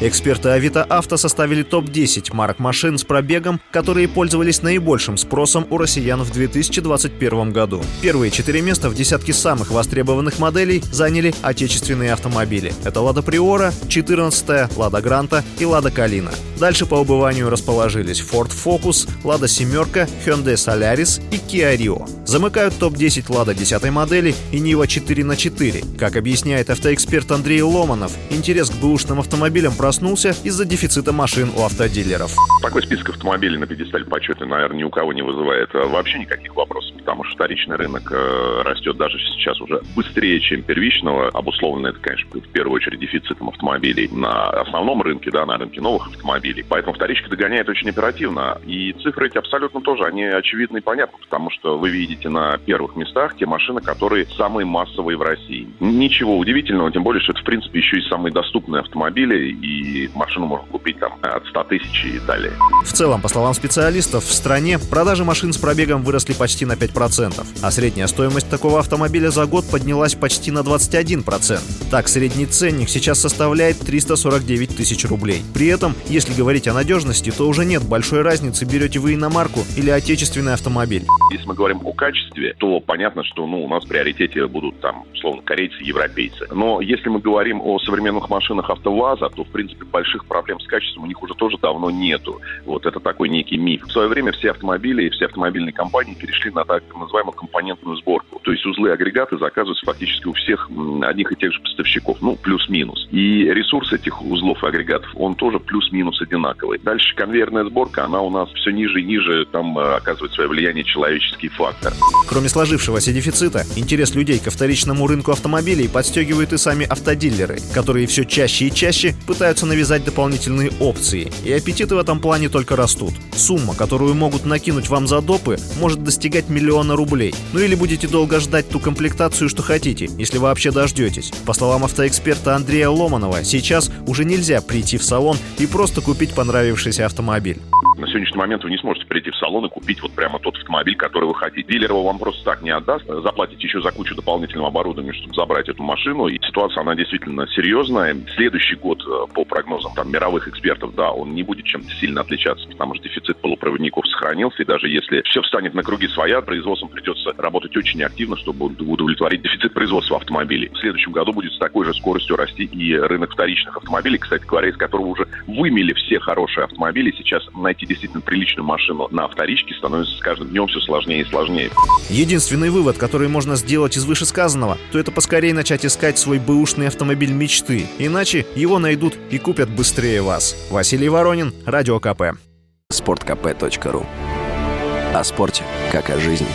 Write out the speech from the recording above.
Эксперты Авито Авто составили топ-10 марок машин с пробегом, которые пользовались наибольшим спросом у россиян в 2021 году. Первые четыре места в десятке самых востребованных моделей заняли отечественные автомобили. Это Лада Приора, 14 Лада Гранта и Лада Калина. Дальше по убыванию расположились Ford Focus, Лада Семерка, Hyundai Solaris и Kia Rio. Замыкают топ-10 Лада 10 модели и Нива 4 на 4. Как объясняет автоэксперт Андрей Ломанов, интерес к бэушным автомобилям проснулся из-за дефицита машин у автодилеров. Такой список автомобилей на пьедестале почета, наверное, ни у кого не вызывает э, вообще никаких вопросов, потому что вторичный рынок э, растет даже сейчас уже быстрее, чем первичного. Обусловлено это, конечно, в первую очередь дефицитом автомобилей на основном рынке, да, на рынке новых автомобилей. Поэтому вторичка догоняет очень оперативно. И цифры эти абсолютно тоже, они очевидны и понятны, потому что вы видите на первых местах те машины, которые самые массовые в России. Ничего удивительного, тем более, что принципе, еще и самые доступные автомобили, и машину можно купить там от 100 тысяч и далее. В целом, по словам специалистов, в стране продажи машин с пробегом выросли почти на 5%, а средняя стоимость такого автомобиля за год поднялась почти на 21%. Так, средний ценник сейчас составляет 349 тысяч рублей. При этом, если говорить о надежности, то уже нет большой разницы, берете вы иномарку или отечественный автомобиль. Если мы говорим о качестве, то понятно, что ну, у нас в приоритете будут там, условно, корейцы, европейцы. Но если мы говорим о современных машинах АвтоВАЗа, то, в принципе, больших проблем с качеством у них уже тоже давно нету. Вот это такой некий миф. В свое время все автомобили и все автомобильные компании перешли на так называемую компонентную сборку. То есть узлы агрегаты заказываются фактически у всех одних и тех же поставщиков, ну, плюс-минус. И ресурс этих узлов и агрегатов, он тоже плюс-минус одинаковый. Дальше конвейерная сборка, она у нас все ниже и ниже, там э, оказывает свое влияние человеческий фактор. Кроме сложившегося дефицита, интерес людей ко вторичному рынку автомобилей подстегивают и сами автодилеры, которые все чаще и чаще пытаются навязать дополнительные опции, и аппетиты в этом плане только растут. Сумма, которую могут накинуть вам за допы, может достигать миллиона рублей. Ну или будете долго ждать ту комплектацию, что хотите, если вообще дождетесь. По словам автоэксперта Андрея Ломанова, сейчас уже нельзя прийти в салон и просто купить понравившийся автомобиль. На сегодняшний момент вы не сможете прийти в салон и купить вот прямо тот автомобиль, который вы хотите. Дилер его вам просто так не отдаст. Заплатите еще за кучу дополнительного оборудования, чтобы забрать эту машину. И ситуация, она действительно серьезная. Следующий год, э, по прогнозам там, мировых экспертов, да, он не будет чем-то сильно отличаться, потому что дефицит полупроводников сохранился. И даже если все встанет на круги своя, производством придется работать очень активно, чтобы удовлетворить дефицит производства автомобилей. В следующем году будет с такой же скоростью расти и рынок вторичных автомобилей, кстати говоря, из которого уже вымели все хорошие автомобили. Сейчас найти действительно приличную машину на вторичке становится с каждым днем все сложнее и сложнее. Единственный вывод, который можно сделать из вышесказанного, то это поскорее начать искать свой бэушный автомобиль мечты. Иначе его найдут и купят быстрее вас. Василий Воронин, Радио КП. Спорткп.ру О спорте, как о жизни.